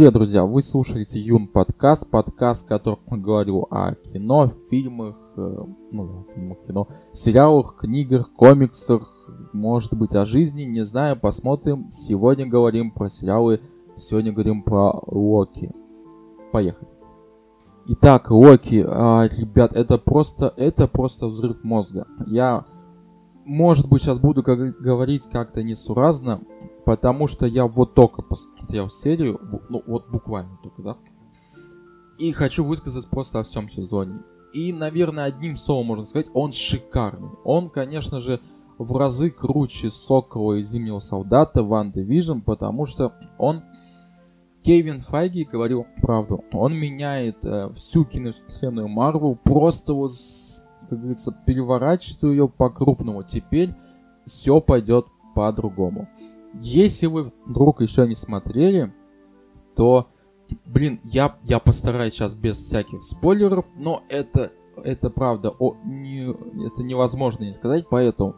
привет, друзья! Вы слушаете Юн подкаст, подкаст, в котором я говорю о кино, фильмах, э, ну, фильмах, кино, сериалах, книгах, комиксах, может быть, о жизни, не знаю, посмотрим. Сегодня говорим про сериалы, сегодня говорим про Локи. Поехали. Итак, Локи, а, ребят, это просто, это просто взрыв мозга. Я, может быть, сейчас буду как, говорить как-то несуразно, потому что я вот только посмотрел серию, ну вот буквально только, да, и хочу высказать просто о всем сезоне. И, наверное, одним словом можно сказать, он шикарный. Он, конечно же, в разы круче Сокола и Зимнего Солдата Ван Division, потому что он Кевин Файги говорил правду. Он меняет э, всю киновселенную Марвел, просто вот, как говорится, переворачивает ее по-крупному. Теперь все пойдет по-другому. Если вы вдруг еще не смотрели, то, блин, я, я постараюсь сейчас без всяких спойлеров, но это, это правда, о, не, это невозможно не сказать, поэтому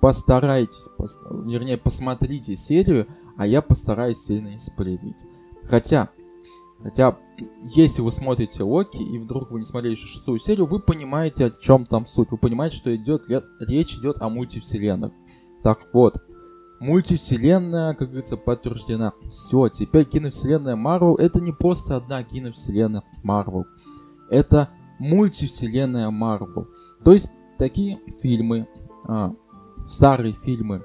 постарайтесь, пос, вернее, посмотрите серию, а я постараюсь сильно не спойлерить. Хотя, хотя, если вы смотрите Локи, и вдруг вы не смотрели шестую серию, вы понимаете, о чем там суть. Вы понимаете, что идет, речь идет о мультивселенных. Так вот, мультивселенная, как говорится, подтверждена. Все, теперь киновселенная Марвел это не просто одна киновселенная Марвел. Это мультивселенная Марвел. То есть такие фильмы, а, старые фильмы,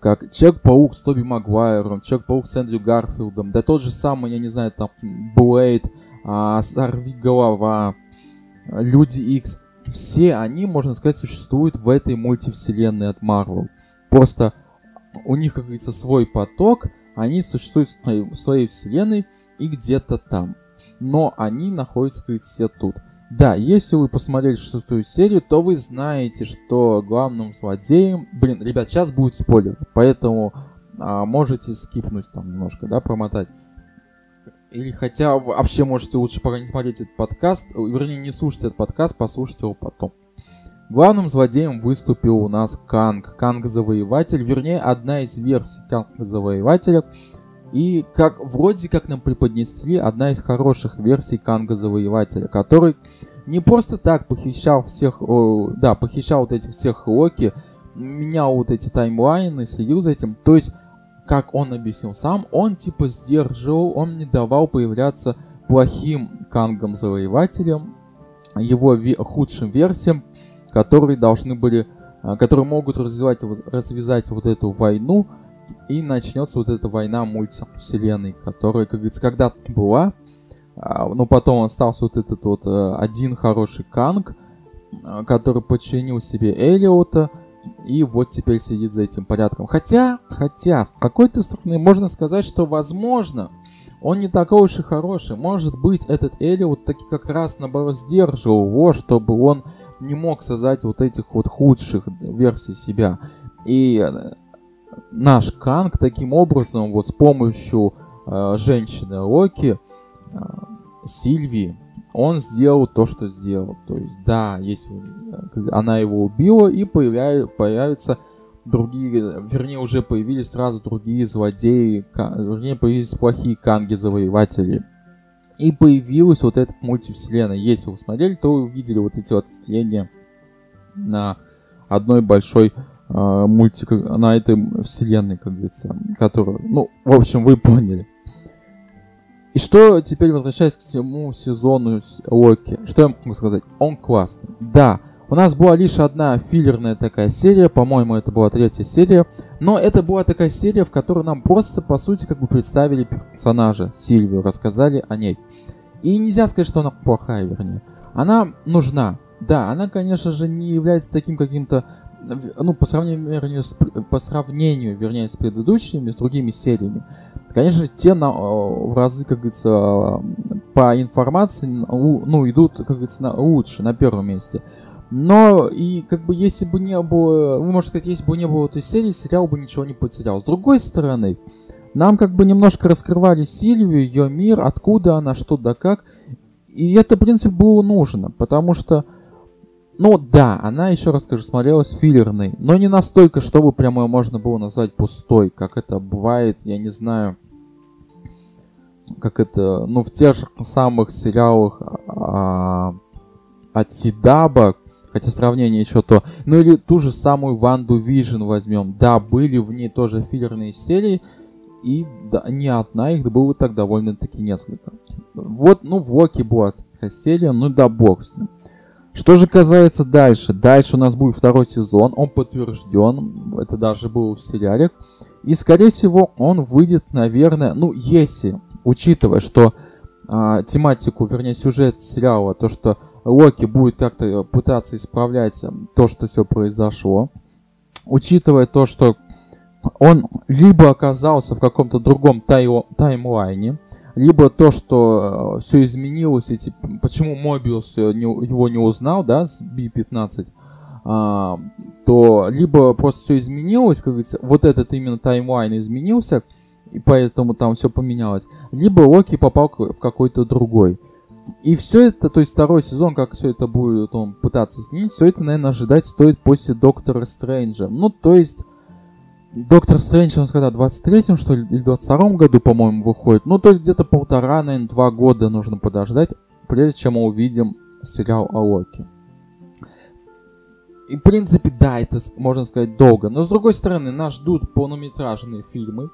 как Человек-паук с Тоби Магуайром, Человек-паук с Эндрю Гарфилдом, да тот же самый, я не знаю, там, Блейд, а, Сорви Голова, Люди Икс, все они, можно сказать, существуют в этой мультивселенной от Марвел. Просто у них, как говорится, свой поток, они существуют в своей вселенной и где-то там. Но они находятся, как говорится, все тут. Да, если вы посмотрели шестую серию, то вы знаете, что главным злодеем... Блин, ребят, сейчас будет спойлер, поэтому а, можете скипнуть там немножко, да, промотать. Или хотя вообще можете лучше пока не смотреть этот подкаст, вернее, не слушать этот подкаст, послушайте его потом. Главным злодеем выступил у нас Канг, Канг-завоеватель, вернее, одна из версий Канга-завоевателя. И как вроде как нам преподнесли одна из хороших версий Канга-завоевателя, который не просто так похищал всех, о, да, похищал вот этих всех Локи, менял вот эти таймлайны, следил за этим. То есть, как он объяснил сам, он типа сдерживал, он не давал появляться плохим Кангом-завоевателям, его ве- худшим версиям, которые должны были, а, которые могут развивать, развязать вот эту войну, и начнется вот эта война мультивселенной, которая, как говорится, когда-то была, а, но потом остался вот этот вот э, один хороший Канг, а, который подчинил себе Элиота, и вот теперь сидит за этим порядком. Хотя, хотя, с какой-то стороны можно сказать, что возможно, он не такой уж и хороший. Может быть, этот Элиот таки как раз наоборот сдерживал его, чтобы он не мог создать вот этих вот худших версий себя. И э, наш Канг таким образом, вот с помощью э, женщины Локи, э, Сильвии, он сделал то, что сделал. То есть, да, если э, она его убила, и появляют, появятся другие, вернее, уже появились сразу другие злодеи, вернее, появились плохие канги-завоеватели. И появилась вот эта мультивселенная. Если вы смотрели, то вы увидели вот эти вот слияния на одной большой э, мультик, на этой вселенной, как говорится, которую, ну, в общем, вы поняли. И что теперь возвращаясь к всему сезону Локи, что я могу сказать? Он классный. Да, у нас была лишь одна филлерная такая серия, по-моему, это была третья серия, но это была такая серия, в которой нам просто, по сути, как бы представили персонажа Сильвию, рассказали о ней. И нельзя сказать, что она плохая, вернее. Она нужна. Да, она, конечно же, не является таким каким-то ну, по сравнению, с, по сравнению, вернее, с предыдущими, с другими сериями, конечно те на, в разы, как говорится, по информации, ну, идут, как говорится, на, лучше, на первом месте. Но и как бы если бы не было, вы можете сказать, если бы не было этой серии, сериал бы ничего не потерял. С другой стороны, нам как бы немножко раскрывали Сильвию, ее мир, откуда она, что да как. И это, в принципе, было нужно, потому что, ну да, она, еще раз скажу, смотрелась филлерной, но не настолько, чтобы прямо ее можно было назвать пустой, как это бывает, я не знаю, как это, ну, в тех же самых сериалах а, от CW, хотя сравнение еще то, ну или ту же самую Ванду Вижн возьмем. Да, были в ней тоже филлерные серии, и да, не одна, их было так довольно-таки несколько. Вот, ну, в Локи была такая серия, ну да, бог с ним. Что же касается дальше, дальше у нас будет второй сезон, он подтвержден, это даже было в сериале, и скорее всего он выйдет, наверное, ну если, учитывая, что а, тематику, вернее сюжет сериала, то что Локи будет как-то пытаться исправлять то, что все произошло, учитывая то, что он либо оказался в каком-то другом тай- таймлайне, либо то, что э, все изменилось, и типа, почему Мобиус не, его не узнал, да, с B-15, а, то либо просто все изменилось, как говорится, вот этот именно таймлайн изменился, и поэтому там все поменялось, либо Локи попал в какой-то другой. И все это, то есть второй сезон, как все это будет он пытаться изменить, все это, наверное, ожидать стоит после Доктора Стрэнджа. Ну, то есть Доктор Стрэндж, он когда, в 23-м, что ли, или 22-м году, по-моему, выходит. Ну, то есть где-то полтора, наверное, два года нужно подождать, прежде чем мы увидим сериал о Локи. И, в принципе, да, это, можно сказать, долго. Но, с другой стороны, нас ждут полнометражные фильмы.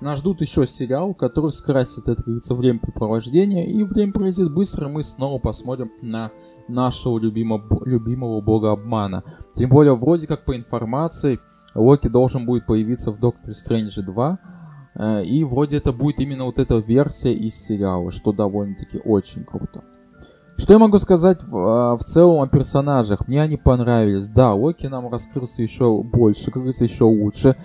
Нас ждут еще сериал, который скрасит, это, говорится, времяпрепровождение. И время пролетит быстро, и мы снова посмотрим на нашего любимого, любимого бога обмана. Тем более, вроде как по информации, Локи должен будет появиться в Докторе Стрэндже 2. Э, и вроде это будет именно вот эта версия из сериала, что довольно-таки очень круто. Что я могу сказать в, э, в целом о персонажах? Мне они понравились. Да, Локи нам раскрылся еще больше, как говорится, еще лучше.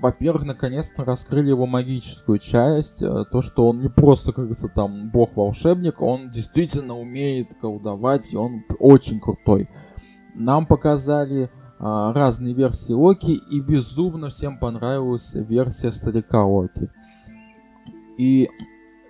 Во-первых, наконец-то раскрыли его магическую часть. Э, то, что он не просто, как говорится, там бог-волшебник, он действительно умеет колдовать, и он очень крутой. Нам показали а, разные версии Локи, и безумно всем понравилась версия старика Локи. И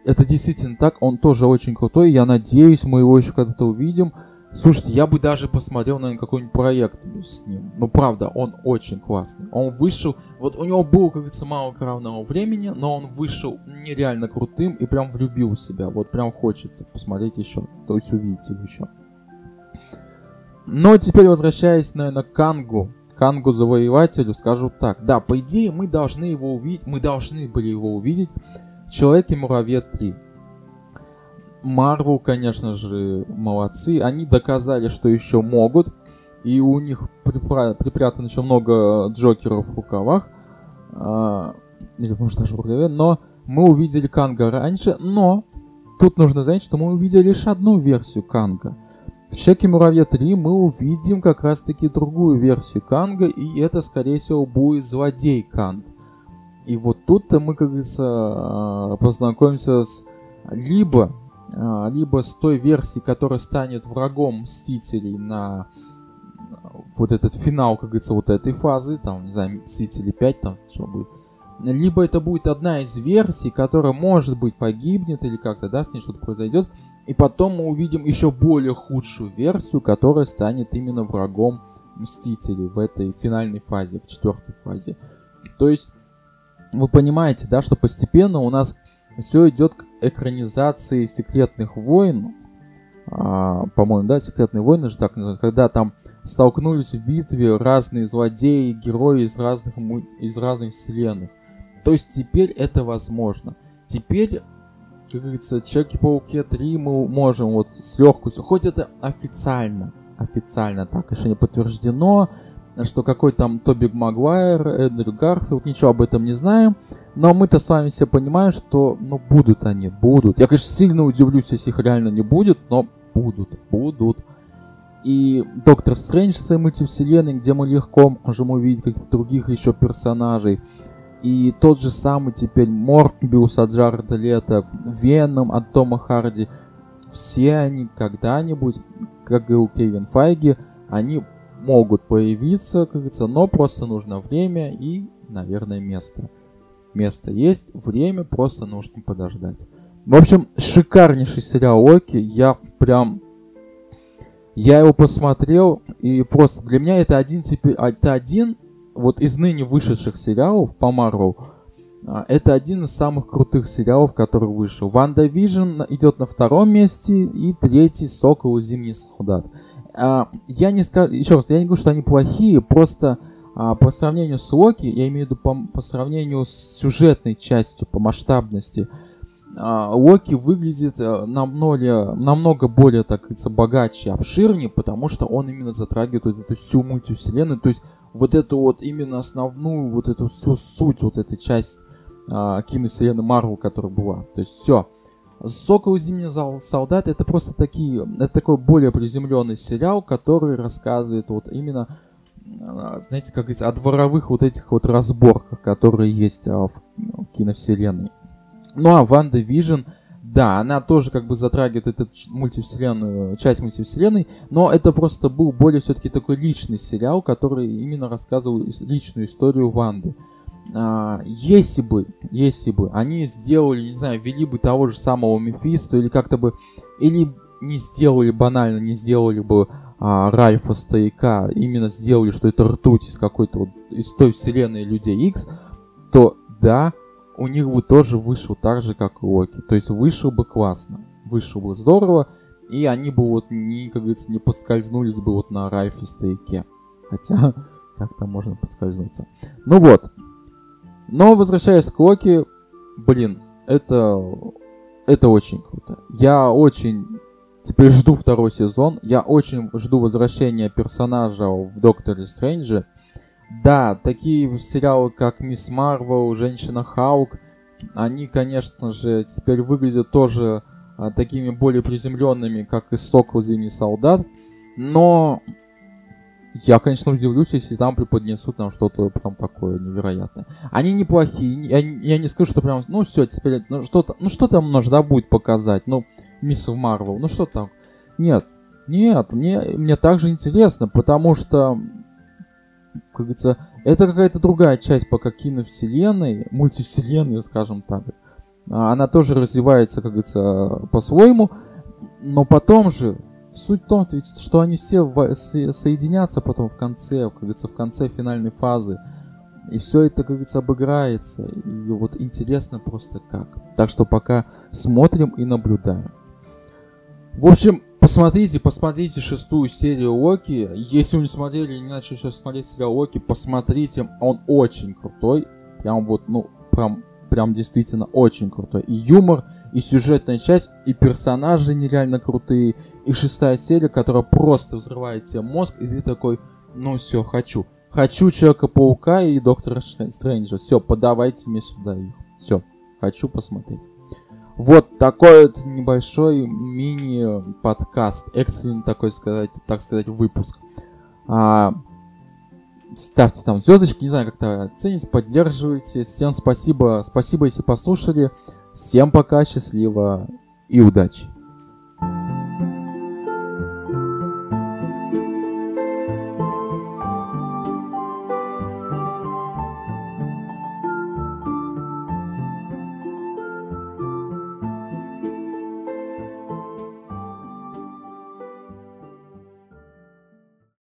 это действительно так, он тоже очень крутой, я надеюсь, мы его еще когда-то увидим. Слушайте, я бы даже посмотрел, наверное, какой-нибудь проект с ним. Ну, правда, он очень классный. Он вышел... Вот у него было, как говорится, мало кровного времени, но он вышел нереально крутым и прям влюбил в себя. Вот прям хочется посмотреть еще. То есть увидеть еще. Но теперь возвращаясь, наверное, к Кангу, Кангу Завоевателю, скажу так. Да, по идее, мы должны его увидеть, мы должны были его увидеть в Человеке-муравье 3. Марвел, конечно же, молодцы. Они доказали, что еще могут. И у них припра- припрятано еще много Джокеров в рукавах. А, или, может, даже в рукаве. Но мы увидели Канга раньше. Но тут нужно знать, что мы увидели лишь одну версию Канга. В Человеке Муравья 3 мы увидим как раз таки другую версию Канга, и это, скорее всего, будет злодей Канг. И вот тут-то мы, как говорится, а, познакомимся с либо, либо с той версией, которая станет врагом Мстителей на вот этот финал, как говорится, вот этой фазы, там, не знаю, Мстители 5, там, что будет. Либо это будет одна из версий, которая, может быть, погибнет или как-то, да, с ней что-то произойдет, и потом мы увидим еще более худшую версию, которая станет именно врагом Мстителей в этой финальной фазе, в четвертой фазе. То есть, вы понимаете, да, что постепенно у нас все идет к экранизации секретных войн. А, по-моему, да, секретные войны же так называются, когда там столкнулись в битве разные злодеи, герои из разных, из разных вселенных. То есть теперь это возможно. Теперь как говорится, Человеки-пауке 3 мы можем вот с легкостью, хоть это официально, официально так еще не подтверждено, что какой там Тобик Магуайр, Эндрю Гарфилд, ничего об этом не знаем, но мы-то с вами все понимаем, что, ну, будут они, будут. Я, конечно, сильно удивлюсь, если их реально не будет, но будут, будут. И Доктор Стрэндж с мультивселенной, где мы легко можем увидеть каких-то других еще персонажей. И тот же самый теперь Морбиус от Джареда Лето, Веном от Тома Харди. Все они когда-нибудь, как говорил Кевин Файги, они могут появиться, как говорится, но просто нужно время и, наверное, место. Место есть, время просто нужно подождать. В общем, шикарнейший сериал Локи. Я прям... Я его посмотрел, и просто для меня это один теперь... Это один вот из ныне вышедших сериалов по Марвел, А, это один из самых крутых сериалов, который вышел. Ванда Вижн идет на втором месте, и третий Сокол и Зимний солдат. А, я не скажу, еще раз, я не говорю, что они плохие, просто а, по сравнению с Локи, я имею в виду по, по сравнению с сюжетной частью, по масштабности, Локи выглядит э, намного, намного более, так говорится, богаче, обширнее, потому что он именно затрагивает вот эту всю мультивселенную, то есть вот эту вот именно основную, вот эту всю суть, вот этой часть а, киновселенной Марвел, которая была. То есть все. Сокол и Зимний солдат это просто такие, это такой более приземленный сериал, который рассказывает вот именно, а, знаете, как говорится, о дворовых вот этих вот разборках, которые есть а, в, в киновселенной. Ну а Ванда Вижн, да, она тоже как бы затрагивает эту мультивселенную, часть мультивселенной, но это просто был более все-таки такой личный сериал, который именно рассказывал личную историю Ванды. А, если бы, если бы они сделали, не знаю, ввели бы того же самого Мефисто или как-то бы, или не сделали банально, не сделали бы а, Ральфа Стояка, именно сделали, что это ртуть из какой-то вот, из той вселенной Людей X, то да, у них бы тоже вышел так же, как и Локи. То есть вышел бы классно, вышел бы здорово, и они бы вот, не, как говорится, не поскользнулись бы вот на Райфе Стояке. Хотя, как там можно подскользнуться. Ну вот, но возвращаясь к Локи, блин, это, это очень круто. Я очень теперь жду второй сезон. Я очень жду возвращения персонажа в Докторе Стрэнджа. Да, такие сериалы, как Мисс Марвел, Женщина Хаук, они, конечно же, теперь выглядят тоже а, такими более приземленными, как и Сокол Зимний Солдат. Но я, конечно, удивлюсь, если там преподнесут нам что-то прям такое невероятное. Они неплохие. Я, я не скажу, что прям, ну все, теперь, ну что-то, ну что там нужно будет показать? Ну, Мисс Марвел, ну что там? Нет, нет, мне, мне также интересно, потому что, как говорится, это какая-то другая часть пока киновселенной, мультивселенной, скажем так. Она тоже развивается, как говорится, по-своему, но потом же суть в том, что они все соединятся потом в конце, как говорится, в конце финальной фазы. И все это, как говорится, обыграется. И вот интересно просто как. Так что пока смотрим и наблюдаем. В общем, посмотрите, посмотрите шестую серию Локи. Если вы не смотрели, не начали сейчас смотреть сериал Локи, посмотрите. Он очень крутой. Прям вот, ну, прям, прям действительно очень крутой. И юмор, и сюжетная часть, и персонажи нереально крутые, и шестая серия, которая просто взрывает тебе мозг, и ты такой, ну все, хочу. Хочу Человека-паука и Доктора Стрэнджа. Все, подавайте мне сюда их. Все, хочу посмотреть. Вот такой вот небольшой мини-подкаст, экстренный такой сказать, так сказать, выпуск. А, ставьте там звездочки, не знаю, как-то оцените, поддерживайте. Всем спасибо, спасибо, если послушали. Всем пока, счастливо и удачи!